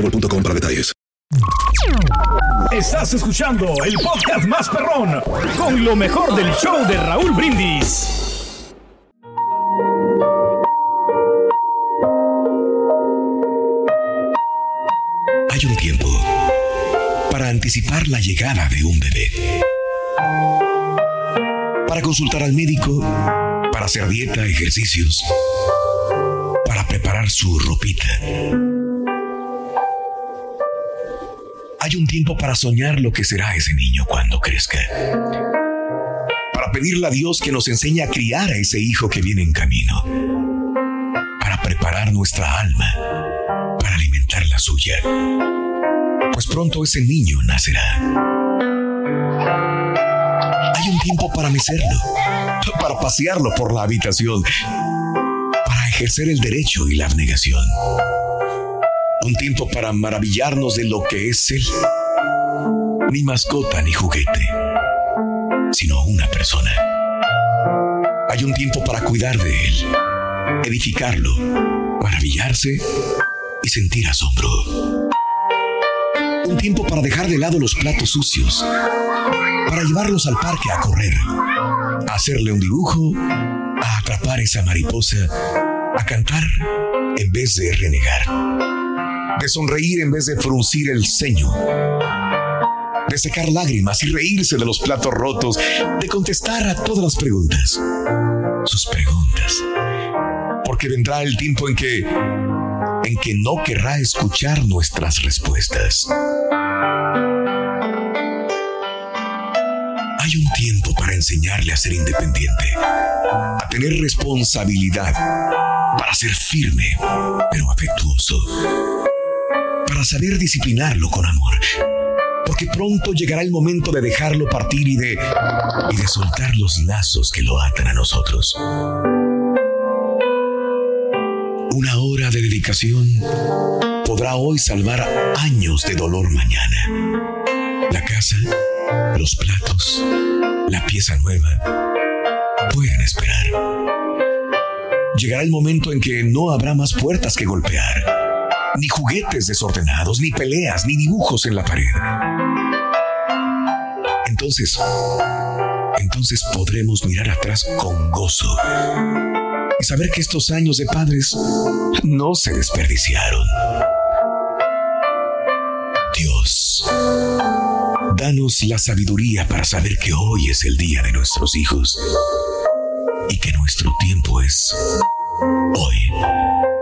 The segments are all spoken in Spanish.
boostmobile.com para detalles. Estás escuchando el podcast más perrón con lo mejor del show de Raúl Brindis. Hay un tiempo para anticipar la llegada de un bebé. Para consultar al médico, para hacer dieta, ejercicios, para preparar su ropita hay un tiempo para soñar lo que será ese niño cuando crezca. Para pedirle a Dios que nos enseñe a criar a ese hijo que viene en camino. Para preparar nuestra alma para alimentar la suya. Pues pronto ese niño nacerá. Hay un tiempo para mecerlo, para pasearlo por la habitación, para ejercer el derecho y la abnegación un tiempo para maravillarnos de lo que es Él. Ni mascota ni juguete, sino una persona. Hay un tiempo para cuidar de Él, edificarlo, maravillarse y sentir asombro. Un tiempo para dejar de lado los platos sucios, para llevarlos al parque a correr, a hacerle un dibujo, a atrapar esa mariposa, a cantar en vez de renegar de sonreír en vez de fruncir el ceño, de secar lágrimas y reírse de los platos rotos, de contestar a todas las preguntas, sus preguntas, porque vendrá el tiempo en que en que no querrá escuchar nuestras respuestas. Hay un tiempo para enseñarle a ser independiente, a tener responsabilidad, para ser firme, pero afectuoso para saber disciplinarlo con amor. Porque pronto llegará el momento de dejarlo partir y de, soltar los lazos que lo atan a nosotros. Una hora de dedicación podrá hoy salvar años de dolor mañana. La casa, los platos, la pieza nueva pueden esperar. Llegará el momento en que no habrá más puertas que golpear ni juguetes desordenados, ni peleas, ni dibujos en la pared. Entonces, entonces podremos mirar atrás con gozo y saber que estos años de padres no se desperdiciaron. Dios, danos la sabiduría para saber que hoy es el día de nuestros hijos y que nuestro tiempo es hoy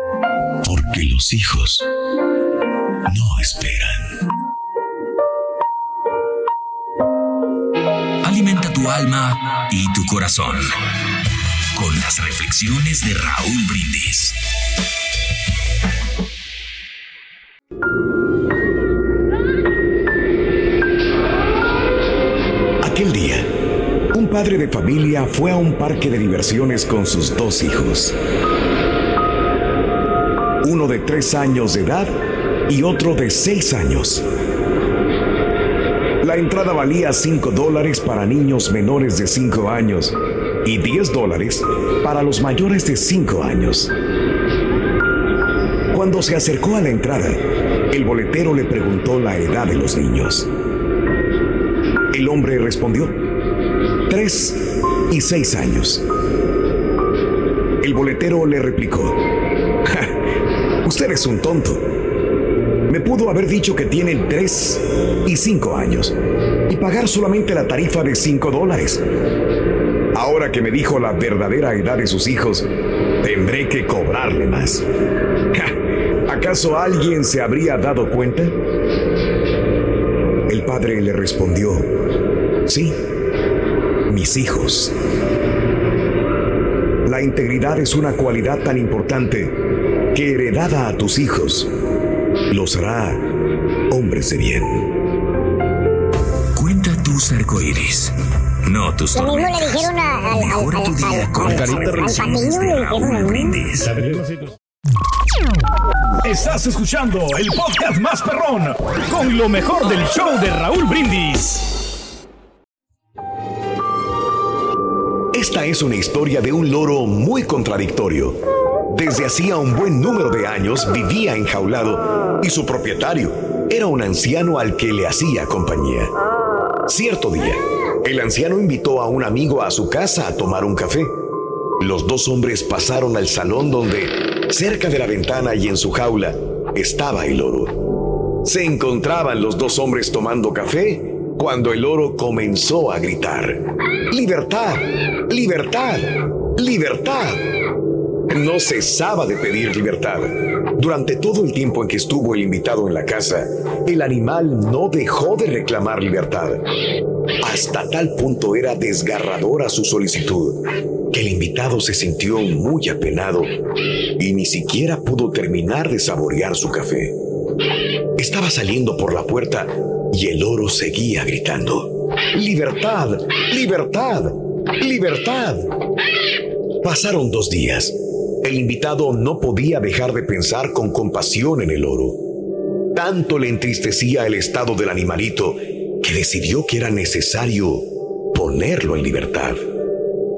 porque los hijos no esperan. Alimenta tu alma y tu corazón con las reflexiones de Raúl Brindis. Aquel día, un padre de familia fue a un parque de diversiones con sus dos hijos uno de tres años de edad y otro de seis años. La entrada valía 5 dólares para niños menores de 5 años y 10 dólares para los mayores de 5 años. Cuando se acercó a la entrada, el boletero le preguntó la edad de los niños. El hombre respondió, 3 y 6 años. El boletero le replicó, Usted es un tonto. Me pudo haber dicho que tienen 3 y 5 años y pagar solamente la tarifa de 5 dólares. Ahora que me dijo la verdadera edad de sus hijos, tendré que cobrarle más. ¿Acaso alguien se habría dado cuenta? El padre le respondió, sí, mis hijos. La integridad es una cualidad tan importante que heredada a tus hijos los hará hombres de bien. Cuenta tus arcoíris, no tus Lo mismo tormentas. le dijeron a- al, al, Mejora tu al, día al, con de Raúl. Brindis. Estás escuchando el podcast más perrón con lo mejor del show de Raúl Brindis. Esta es una historia de un loro muy contradictorio. Desde hacía un buen número de años vivía enjaulado y su propietario era un anciano al que le hacía compañía. Cierto día, el anciano invitó a un amigo a su casa a tomar un café. Los dos hombres pasaron al salón donde, cerca de la ventana y en su jaula, estaba el loro. Se encontraban los dos hombres tomando café cuando el loro comenzó a gritar. ¡Libertad! ¡Libertad! ¡Libertad! No cesaba de pedir libertad. Durante todo el tiempo en que estuvo el invitado en la casa, el animal no dejó de reclamar libertad. Hasta tal punto era desgarradora su solicitud que el invitado se sintió muy apenado y ni siquiera pudo terminar de saborear su café. Estaba saliendo por la puerta y el oro seguía gritando. ¡Libertad! ¡Libertad! ¡Libertad! Pasaron dos días. El invitado no podía dejar de pensar con compasión en el oro. Tanto le entristecía el estado del animalito que decidió que era necesario ponerlo en libertad.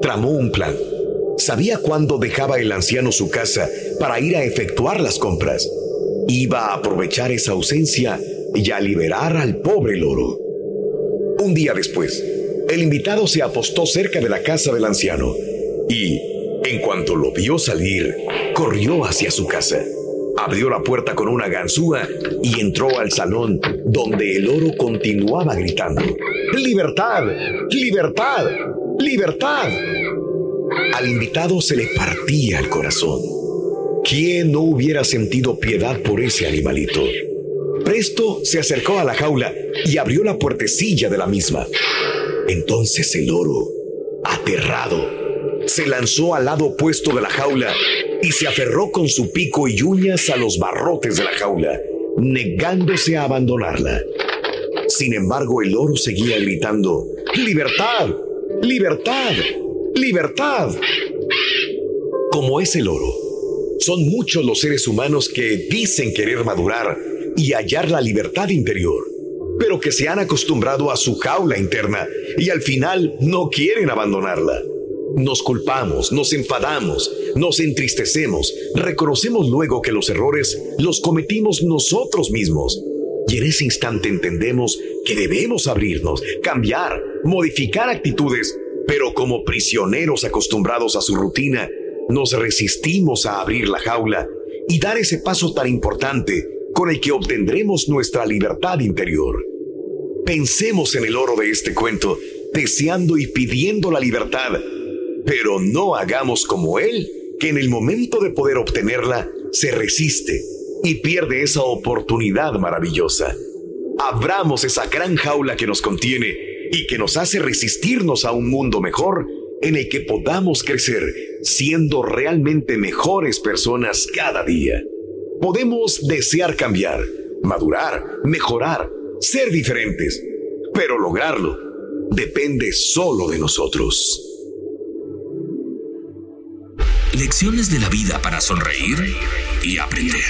Tramó un plan. Sabía cuándo dejaba el anciano su casa para ir a efectuar las compras. Iba a aprovechar esa ausencia y a liberar al pobre loro. Un día después, el invitado se apostó cerca de la casa del anciano y, en cuanto lo vio salir, corrió hacia su casa. Abrió la puerta con una ganzúa y entró al salón donde el oro continuaba gritando. ¡Libertad! ¡Libertad! ¡Libertad! Al invitado se le partía el corazón. ¿Quién no hubiera sentido piedad por ese animalito? Presto se acercó a la jaula y abrió la puertecilla de la misma. Entonces el loro, aterrado, se lanzó al lado opuesto de la jaula y se aferró con su pico y uñas a los barrotes de la jaula, negándose a abandonarla. Sin embargo, el loro seguía gritando, ¡Libertad! ¡Libertad! ¡Libertad! Como es el loro, son muchos los seres humanos que dicen querer madurar y hallar la libertad interior, pero que se han acostumbrado a su jaula interna y al final no quieren abandonarla. Nos culpamos, nos enfadamos, nos entristecemos, reconocemos luego que los errores los cometimos nosotros mismos. Y en ese instante entendemos que debemos abrirnos, cambiar, modificar actitudes, pero como prisioneros acostumbrados a su rutina, nos resistimos a abrir la jaula y dar ese paso tan importante con el que obtendremos nuestra libertad interior. Pensemos en el oro de este cuento, deseando y pidiendo la libertad, pero no hagamos como él, que en el momento de poder obtenerla se resiste y pierde esa oportunidad maravillosa. Abramos esa gran jaula que nos contiene y que nos hace resistirnos a un mundo mejor en el que podamos crecer siendo realmente mejores personas cada día. Podemos desear cambiar, madurar, mejorar, ser diferentes, pero lograrlo depende solo de nosotros. Lecciones de la vida para sonreír y aprender.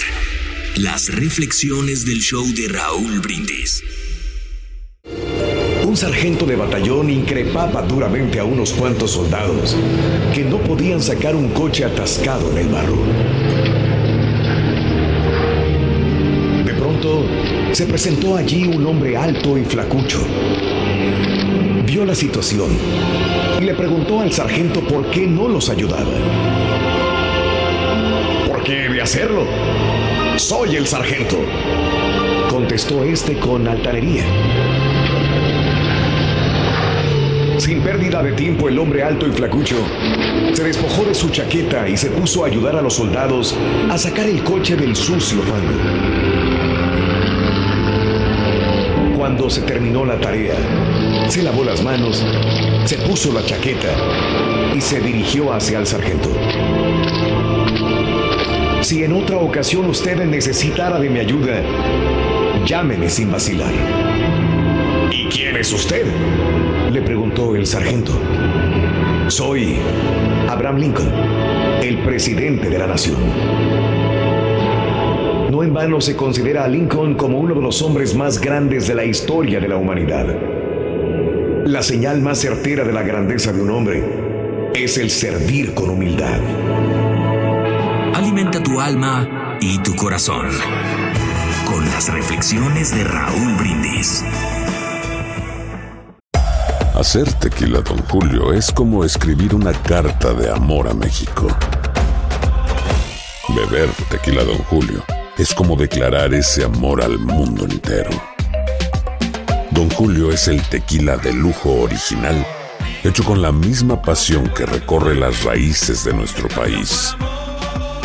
Las reflexiones del show de Raúl Brindis. Un sargento de batallón increpaba duramente a unos cuantos soldados que no podían sacar un coche atascado en el barro. De pronto, se presentó allí un hombre alto y flacucho. Vio la situación y le preguntó al sargento por qué no los ayudaba. ¿Por qué he de hacerlo? Soy el sargento, contestó este con altanería. Sin pérdida de tiempo, el hombre alto y flacucho se despojó de su chaqueta y se puso a ayudar a los soldados a sacar el coche del sucio fango. Cuando se terminó la tarea, se lavó las manos, se puso la chaqueta y se dirigió hacia el sargento. Si en otra ocasión usted necesitara de mi ayuda, llámeme sin vacilar. ¿Y quién es usted? Le preguntó el sargento. Soy Abraham Lincoln, el presidente de la nación. No en vano se considera a Lincoln como uno de los hombres más grandes de la historia de la humanidad. La señal más certera de la grandeza de un hombre es el servir con humildad. Tu alma y tu corazón con las reflexiones de Raúl Brindis. Hacer tequila, don Julio, es como escribir una carta de amor a México. Beber tequila, don Julio, es como declarar ese amor al mundo entero. Don Julio es el tequila de lujo original, hecho con la misma pasión que recorre las raíces de nuestro país.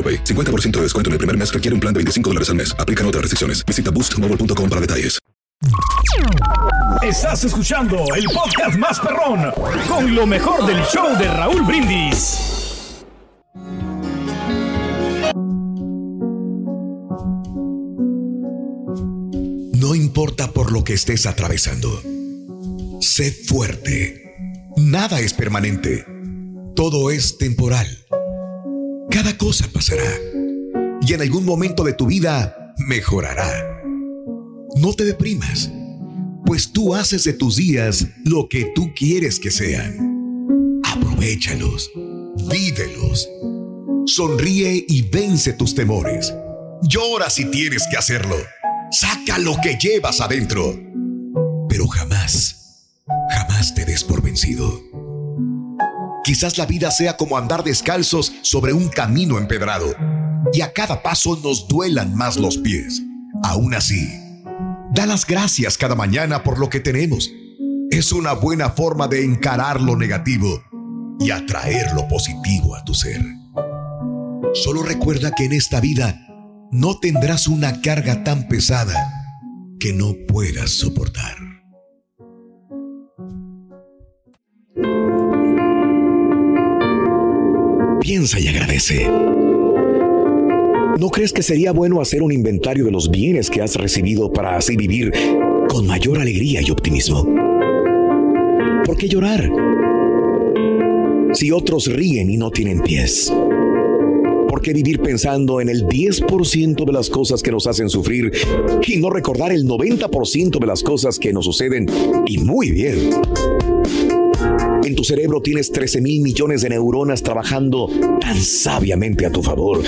AroPay. 50% de descuento en el primer mes requiere un plan de 25 dólares al mes. Aplican otras restricciones. Visita boostmobile.com para detalles. Estás escuchando el podcast más perrón con lo mejor del show de Raúl Brindis. No importa por lo que estés atravesando. Sé fuerte. Nada es permanente. Todo es temporal. Cada cosa pasará. Y en algún momento de tu vida mejorará. No te deprimas, pues tú haces de tus días lo que tú quieres que sean. Aprovechalos, vívelos. Sonríe y vence tus temores. Llora si tienes que hacerlo. Saca lo que llevas adentro. Pero jamás, jamás te des por vencido. Quizás la vida sea como andar descalzos sobre un camino empedrado y a cada paso nos duelan más los pies. Aún así, da las gracias cada mañana por lo que tenemos. Es una buena forma de encarar lo negativo y atraer lo positivo a tu ser. Solo recuerda que en esta vida no tendrás una carga tan pesada que no puedas soportar. Piensa y agradece. ¿No crees que sería bueno hacer un inventario de los bienes que has recibido para así vivir con mayor alegría y optimismo? ¿Por qué llorar? Si otros ríen y no tienen pies. ¿Por qué vivir pensando en el 10% de las cosas que nos hacen sufrir y no recordar el 90% de las cosas que nos suceden y muy bien? En tu cerebro tienes 13 mil millones de neuronas trabajando tan sabiamente a tu favor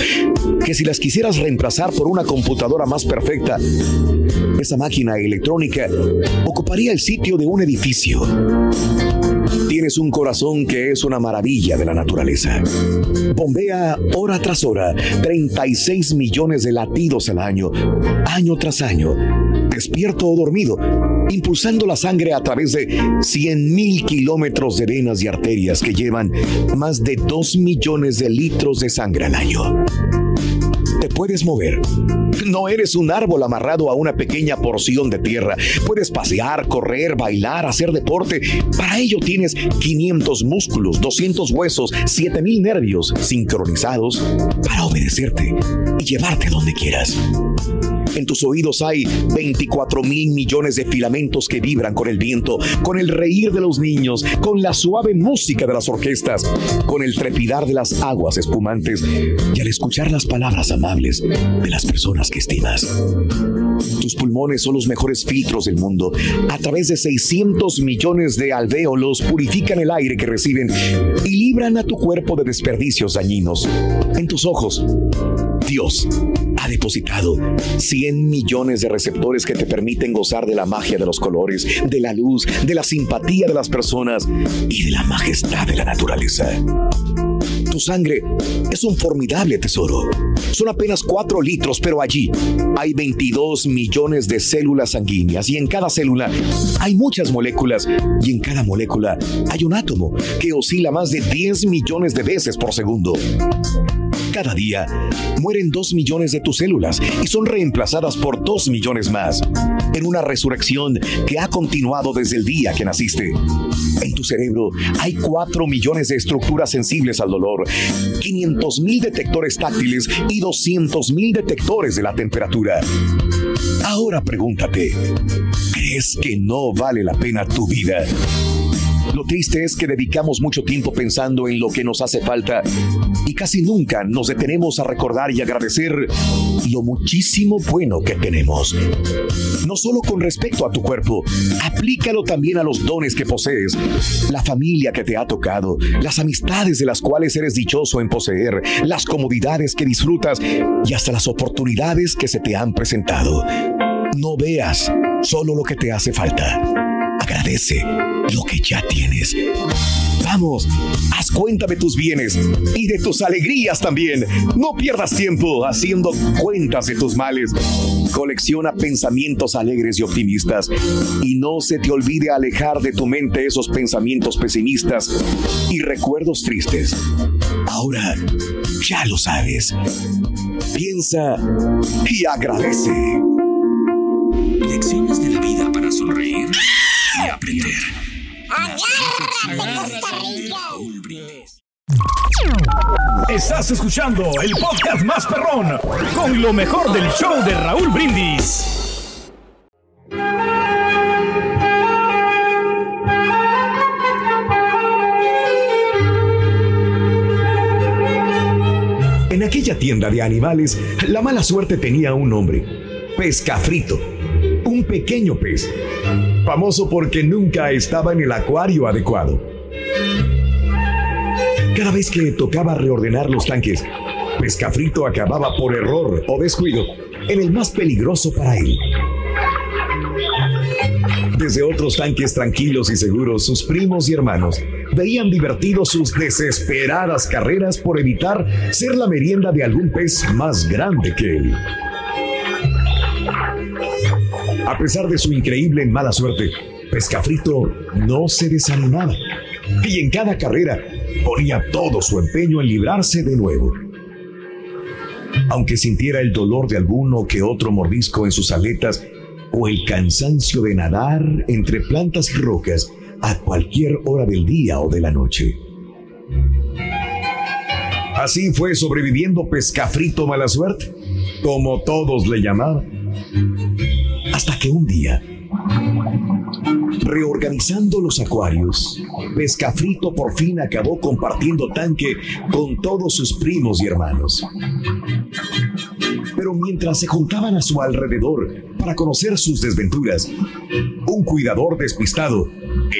que si las quisieras reemplazar por una computadora más perfecta, esa máquina electrónica ocuparía el sitio de un edificio. Tienes un corazón que es una maravilla de la naturaleza. Bombea hora tras hora 36 millones de latidos al año, año tras año, despierto o dormido, impulsando la sangre a través de 100 mil kilómetros de venas y arterias que llevan más de 2 millones de litros de sangre al año. Te puedes mover. No eres un árbol amarrado a una pequeña porción de tierra. Puedes pasear, correr, bailar, hacer deporte. Para ello tienes 500 músculos, 200 huesos, 7000 nervios sincronizados para obedecerte y llevarte donde quieras. En tus oídos hay 24 mil millones de filamentos que vibran con el viento, con el reír de los niños, con la suave música de las orquestas, con el trepidar de las aguas espumantes y al escuchar las palabras amables de las personas que estimas. Tus pulmones son los mejores filtros del mundo. A través de 600 millones de alvéolos purifican el aire que reciben y libran a tu cuerpo de desperdicios dañinos. En tus ojos, Dios ha depositado 100 millones de receptores que te permiten gozar de la magia de los colores, de la luz, de la simpatía de las personas y de la majestad de la naturaleza. Tu sangre es un formidable tesoro. Son apenas 4 litros, pero allí hay 22 millones de células sanguíneas y en cada célula hay muchas moléculas y en cada molécula hay un átomo que oscila más de 10 millones de veces por segundo. Cada día mueren 2 millones de tus células y son reemplazadas por 2 millones más, en una resurrección que ha continuado desde el día que naciste. En tu cerebro hay 4 millones de estructuras sensibles al dolor, 500 mil detectores táctiles y 200 mil detectores de la temperatura. Ahora pregúntate, ¿crees que no vale la pena tu vida? Lo triste es que dedicamos mucho tiempo pensando en lo que nos hace falta y casi nunca nos detenemos a recordar y agradecer lo muchísimo bueno que tenemos. No solo con respecto a tu cuerpo, aplícalo también a los dones que posees, la familia que te ha tocado, las amistades de las cuales eres dichoso en poseer, las comodidades que disfrutas y hasta las oportunidades que se te han presentado. No veas solo lo que te hace falta. Agradece lo que ya tienes. Vamos, haz cuenta de tus bienes y de tus alegrías también. No pierdas tiempo haciendo cuentas de tus males. Colecciona pensamientos alegres y optimistas y no se te olvide alejar de tu mente esos pensamientos pesimistas y recuerdos tristes. Ahora ya lo sabes. Piensa y agradece. Lecciones de la vida para sonreír aprender. Estás escuchando el podcast más perrón con lo mejor del show de Raúl Brindis. En aquella tienda de animales, la mala suerte tenía un nombre, pescafrito, un pequeño pez, famoso porque nunca estaba en el acuario adecuado. Cada vez que tocaba reordenar los tanques, Pescafrito acababa por error o descuido en el más peligroso para él. Desde otros tanques tranquilos y seguros, sus primos y hermanos veían divertidos sus desesperadas carreras por evitar ser la merienda de algún pez más grande que él. A pesar de su increíble mala suerte, Pescafrito no se desanimaba y en cada carrera ponía todo su empeño en librarse de nuevo. Aunque sintiera el dolor de alguno que otro mordisco en sus aletas o el cansancio de nadar entre plantas y rocas a cualquier hora del día o de la noche. Así fue sobreviviendo Pescafrito Mala Suerte, como todos le llamaban. Hasta que un día, reorganizando los acuarios, Pescafrito por fin acabó compartiendo tanque con todos sus primos y hermanos. Pero mientras se juntaban a su alrededor para conocer sus desventuras, un cuidador despistado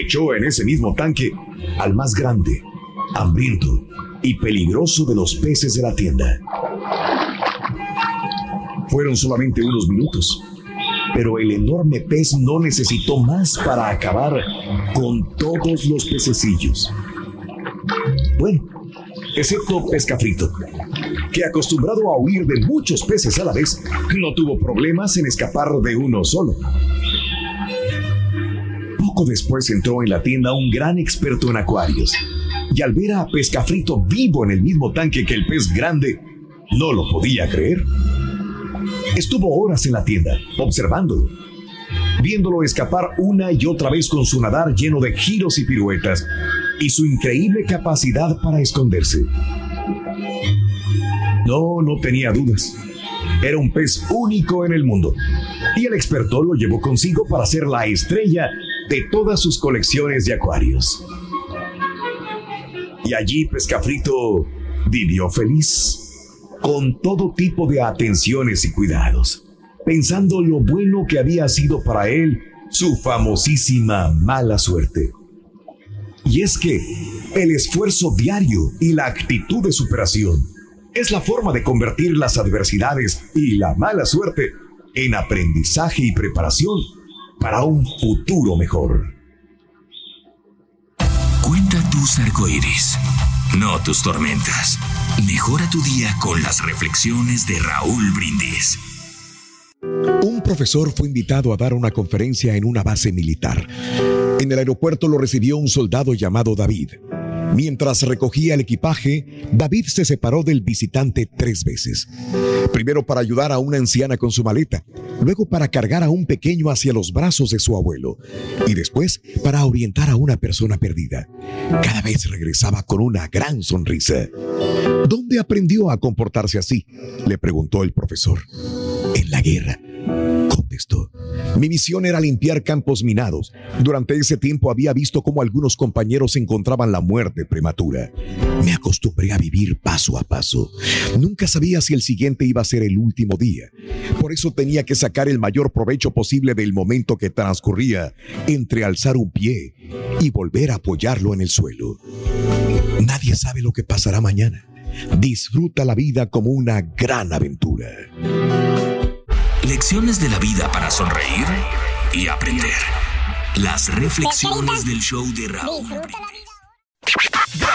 echó en ese mismo tanque al más grande, hambriento y peligroso de los peces de la tienda. Fueron solamente unos minutos, pero el enorme pez no necesitó más para acabar con todos los pececillos. Bueno, excepto Pescafrito, que acostumbrado a huir de muchos peces a la vez, no tuvo problemas en escapar de uno solo. Poco después entró en la tienda un gran experto en acuarios, y al ver a Pescafrito vivo en el mismo tanque que el pez grande, no lo podía creer. Estuvo horas en la tienda, observándolo, viéndolo escapar una y otra vez con su nadar lleno de giros y piruetas y su increíble capacidad para esconderse. No, no tenía dudas. era un pez único en el mundo. Y el experto lo llevó consigo para ser la estrella de todas sus colecciones de acuarios. Y allí Pescafrito vivió feliz, con todo tipo de atenciones y cuidados, pensando lo bueno que había sido para él su famosísima mala suerte. Y es que el esfuerzo diario y la actitud de superación es la forma de convertir las adversidades y la mala suerte en aprendizaje y preparación para un futuro mejor. Cuenta tus arcoíris, no tus tormentas. Mejora tu día con las reflexiones de Raúl Brindis. Un profesor fue invitado a dar una conferencia en una base militar. En el aeropuerto lo recibió un soldado llamado David. Mientras recogía el equipaje, David se separó del visitante tres veces. Primero para ayudar a una anciana con su maleta, luego para cargar a un pequeño hacia los brazos de su abuelo y después para orientar a una persona perdida. Cada vez regresaba con una gran sonrisa. ¿Dónde aprendió a comportarse así? Le preguntó el profesor. En la guerra contestó. Mi misión era limpiar campos minados. Durante ese tiempo había visto cómo algunos compañeros encontraban la muerte prematura. Me acostumbré a vivir paso a paso. Nunca sabía si el siguiente iba a ser el último día. Por eso tenía que sacar el mayor provecho posible del momento que transcurría entre alzar un pie y volver a apoyarlo en el suelo. Nadie sabe lo que pasará mañana. Disfruta la vida como una gran aventura. Lecciones de la vida para sonreír y aprender. Las reflexiones del show de Raúl.